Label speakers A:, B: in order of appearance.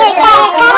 A: Real,